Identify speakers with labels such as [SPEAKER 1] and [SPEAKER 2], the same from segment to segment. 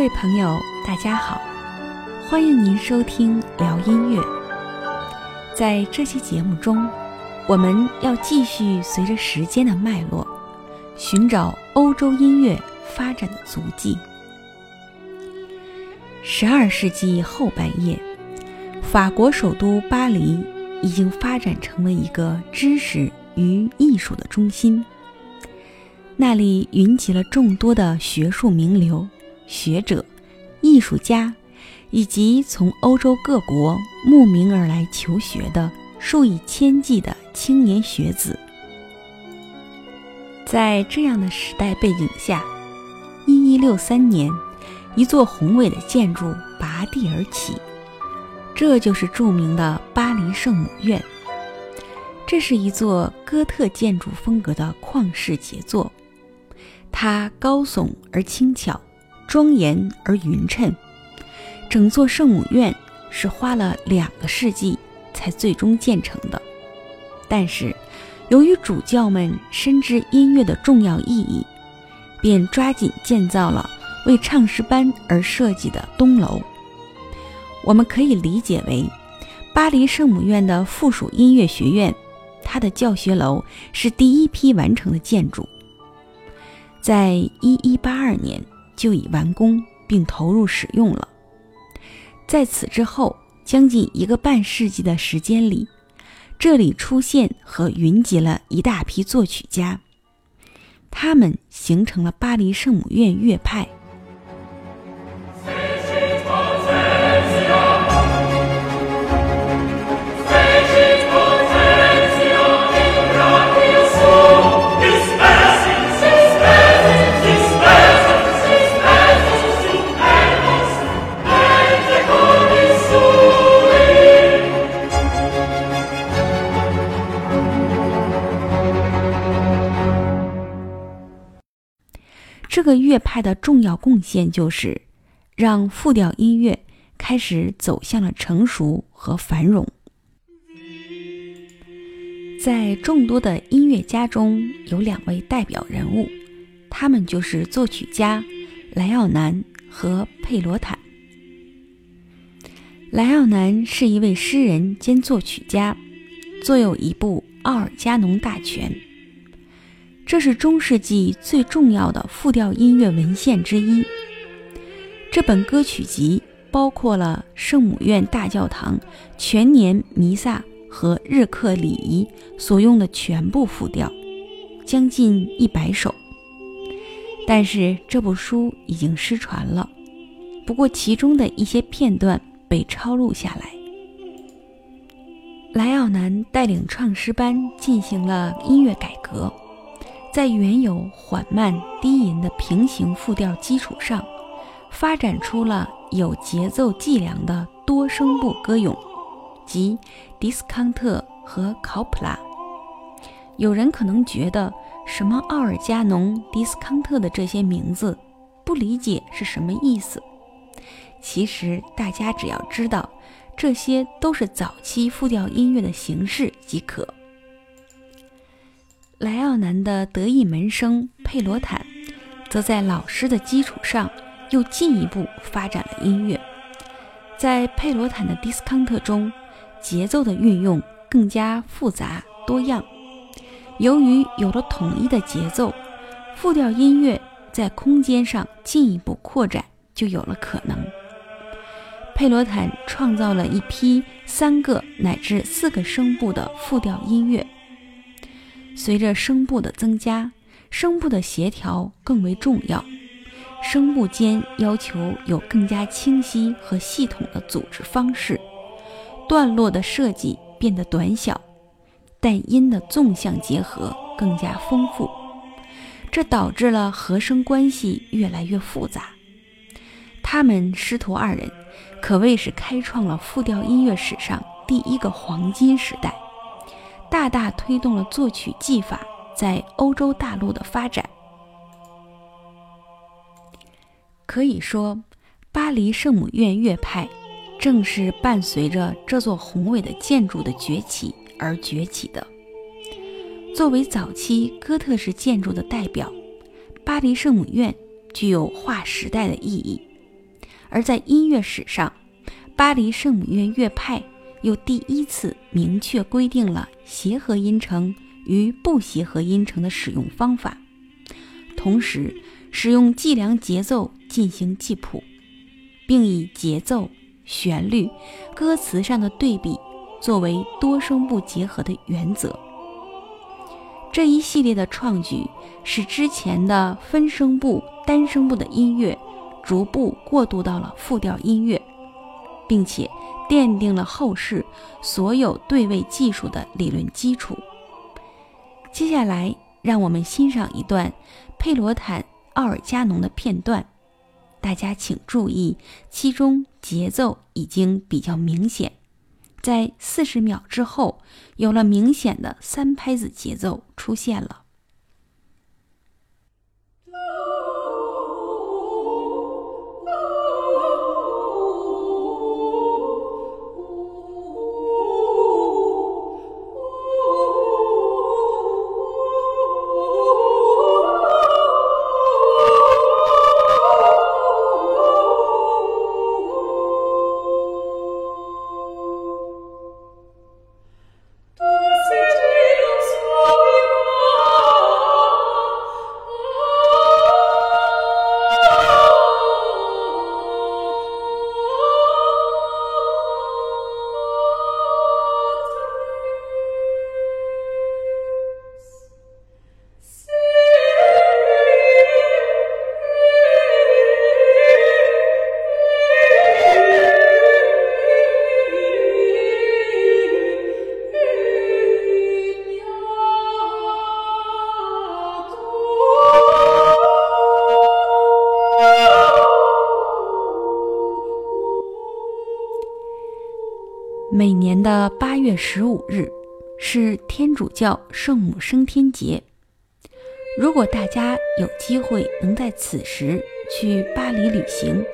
[SPEAKER 1] 各位朋友，大家好，欢迎您收听聊音乐。在这期节目中，我们要继续随着时间的脉络，寻找欧洲音乐发展的足迹。十二世纪后半叶，法国首都巴黎已经发展成为一个知识与艺术的中心，那里云集了众多的学术名流。学者、艺术家，以及从欧洲各国慕名而来求学的数以千计的青年学子，在这样的时代背景下，一一六三年，一座宏伟的建筑拔地而起，这就是著名的巴黎圣母院。这是一座哥特建筑风格的旷世杰作，它高耸而轻巧。庄严而匀称，整座圣母院是花了两个世纪才最终建成的。但是，由于主教们深知音乐的重要意义，便抓紧建造了为唱诗班而设计的东楼。我们可以理解为，巴黎圣母院的附属音乐学院，它的教学楼是第一批完成的建筑，在一一八二年。就已完工并投入使用了。在此之后，将近一个半世纪的时间里，这里出现和云集了一大批作曲家，他们形成了巴黎圣母院乐派。乐派的重要贡献就是，让复调音乐开始走向了成熟和繁荣。在众多的音乐家中有两位代表人物，他们就是作曲家莱奥南和佩罗坦。莱奥南是一位诗人兼作曲家，作有一部《奥尔加农大全》。这是中世纪最重要的复调音乐文献之一。这本歌曲集包括了圣母院大教堂全年弥撒和日课礼仪所用的全部复调，将近一百首。但是这部书已经失传了，不过其中的一些片段被抄录下来。莱奥南带领创诗班进行了音乐改革。在原有缓慢低吟的平行复调基础上，发展出了有节奏计量的多声部歌咏，即迪斯康特和考普拉。有人可能觉得什么奥尔加农、迪斯康特的这些名字不理解是什么意思。其实大家只要知道这些都是早期复调音乐的形式即可。莱奥南的得意门生佩罗坦，则在老师的基础上又进一步发展了音乐。在佩罗坦的迪斯康特中，节奏的运用更加复杂多样。由于有了统一的节奏，复调音乐在空间上进一步扩展就有了可能。佩罗坦创造了一批三个乃至四个声部的复调音乐。随着声部的增加，声部的协调更为重要，声部间要求有更加清晰和系统的组织方式，段落的设计变得短小，但音的纵向结合更加丰富，这导致了和声关系越来越复杂。他们师徒二人可谓是开创了复调音乐史上第一个黄金时代。大大推动了作曲技法在欧洲大陆的发展。可以说，巴黎圣母院乐派正是伴随着这座宏伟的建筑的崛起而崛起的。作为早期哥特式建筑的代表，巴黎圣母院具有划时代的意义。而在音乐史上，巴黎圣母院乐派又第一次明确规定了协和音程与不协和音程的使用方法，同时使用计量节奏进行记谱，并以节奏、旋律、歌词上的对比作为多声部结合的原则。这一系列的创举，使之前的分声部、单声部的音乐逐步过渡到了复调音乐，并且奠定了后世所有对位技术的理论基础。接下来，让我们欣赏一段佩罗坦·奥尔加农的片段，大家请注意，其中节奏已经比较明显。在四十秒之后，有了明显的三拍子节奏出现了。每年的八月十五日是天主教圣母升天节。如果大家有机会能在此时去巴黎旅行，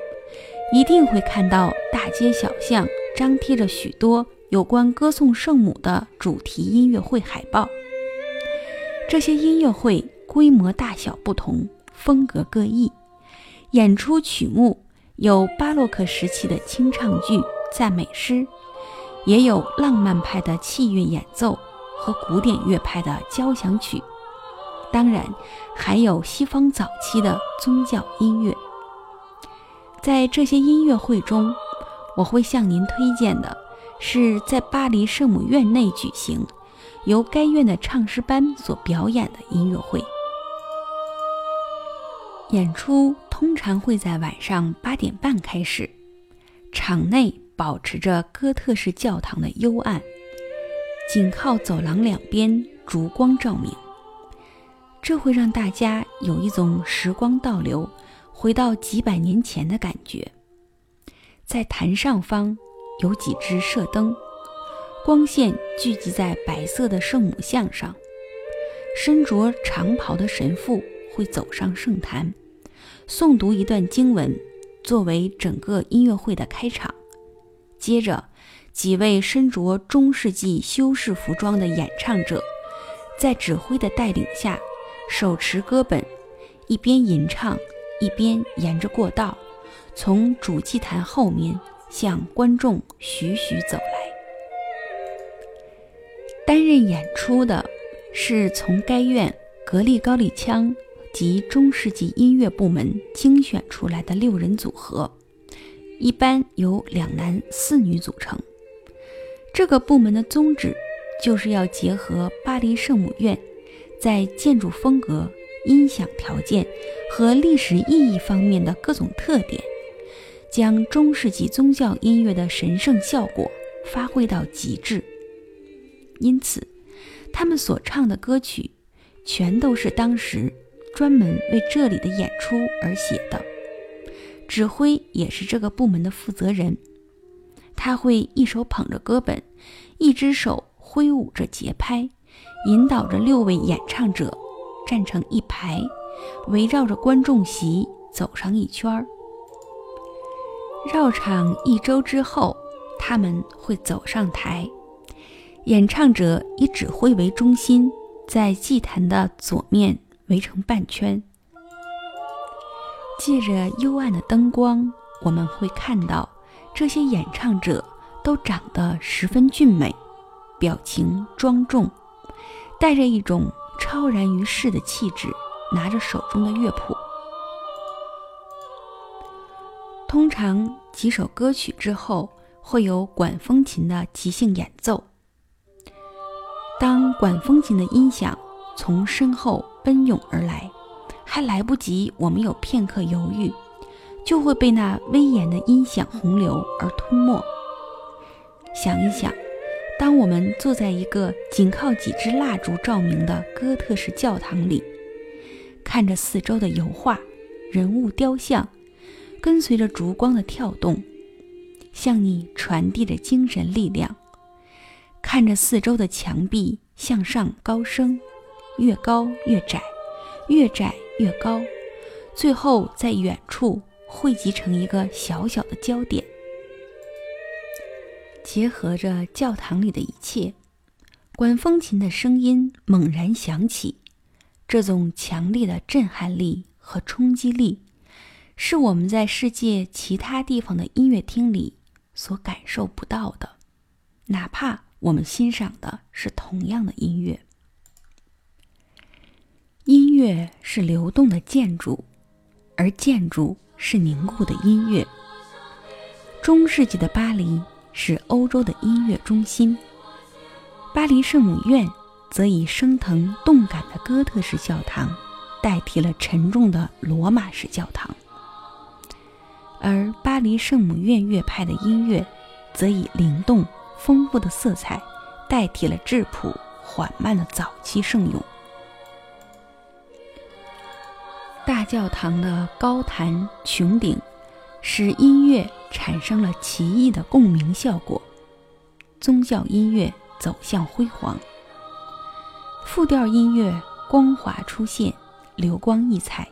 [SPEAKER 1] 一定会看到大街小巷张贴着许多有关歌颂圣母的主题音乐会海报。这些音乐会规模大小不同，风格各异，演出曲目有巴洛克时期的清唱剧、赞美诗。也有浪漫派的器乐演奏和古典乐派的交响曲，当然还有西方早期的宗教音乐。在这些音乐会中，我会向您推荐的是在巴黎圣母院内举行、由该院的唱诗班所表演的音乐会。演出通常会在晚上八点半开始，场内。保持着哥特式教堂的幽暗，仅靠走廊两边烛光照明，这会让大家有一种时光倒流，回到几百年前的感觉。在坛上方有几只射灯，光线聚集在白色的圣母像上。身着长袍的神父会走上圣坛，诵读一段经文，作为整个音乐会的开场。接着，几位身着中世纪修饰服装的演唱者，在指挥的带领下，手持歌本，一边吟唱，一边沿着过道，从主祭坛后面向观众徐徐走来。担任演出的是从该院格力高丽腔及中世纪音乐部门精选出来的六人组合。一般由两男四女组成。这个部门的宗旨就是要结合巴黎圣母院在建筑风格、音响条件和历史意义方面的各种特点，将中世纪宗教音乐的神圣效果发挥到极致。因此，他们所唱的歌曲全都是当时专门为这里的演出而写的。指挥也是这个部门的负责人，他会一手捧着歌本，一只手挥舞着节拍，引导着六位演唱者站成一排，围绕着观众席走上一圈儿。绕场一周之后，他们会走上台，演唱者以指挥为中心，在祭坛的左面围成半圈。借着幽暗的灯光，我们会看到这些演唱者都长得十分俊美，表情庄重，带着一种超然于世的气质，拿着手中的乐谱。通常几首歌曲之后，会有管风琴的即兴演奏。当管风琴的音响从身后奔涌而来，还来不及我们有片刻犹豫，就会被那威严的音响洪流而吞没。想一想，当我们坐在一个仅靠几支蜡烛照明的哥特式教堂里，看着四周的油画、人物雕像，跟随着烛光的跳动，向你传递着精神力量。看着四周的墙壁向上高升，越高越窄，越窄越高，最后在远处汇集成一个小小的焦点。结合着教堂里的一切，管风琴的声音猛然响起，这种强烈的震撼力和冲击力，是我们在世界其他地方的音乐厅里所感受不到的，哪怕。我们欣赏的是同样的音乐。音乐是流动的建筑，而建筑是凝固的音乐。中世纪的巴黎是欧洲的音乐中心，巴黎圣母院则以升腾动感的哥特式教堂代替了沉重的罗马式教堂，而巴黎圣母院乐派的音乐则以灵动。丰富的色彩代替了质朴缓慢的早期圣咏。大教堂的高坛穹顶使音乐产生了奇异的共鸣效果，宗教音乐走向辉煌，复调音乐光华出现，流光溢彩，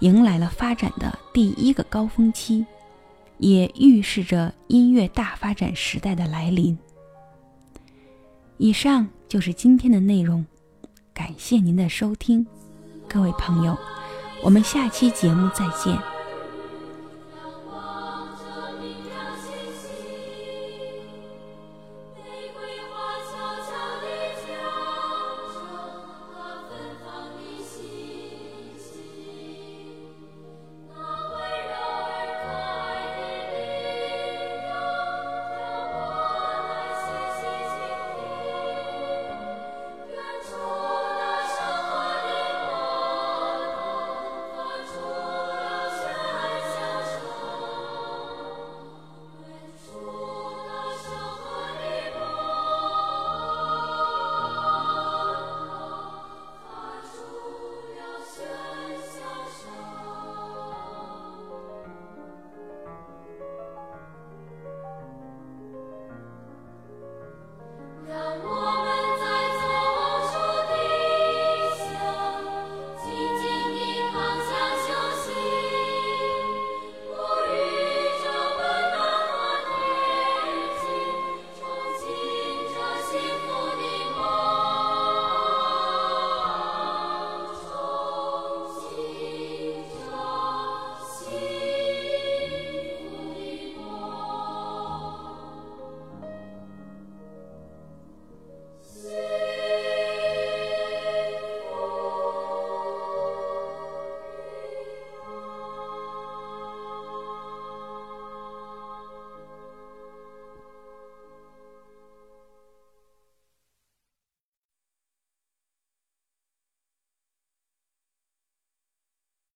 [SPEAKER 1] 迎来了发展的第一个高峰期。也预示着音乐大发展时代的来临。以上就是今天的内容，感谢您的收听，各位朋友，我们下期节目再见。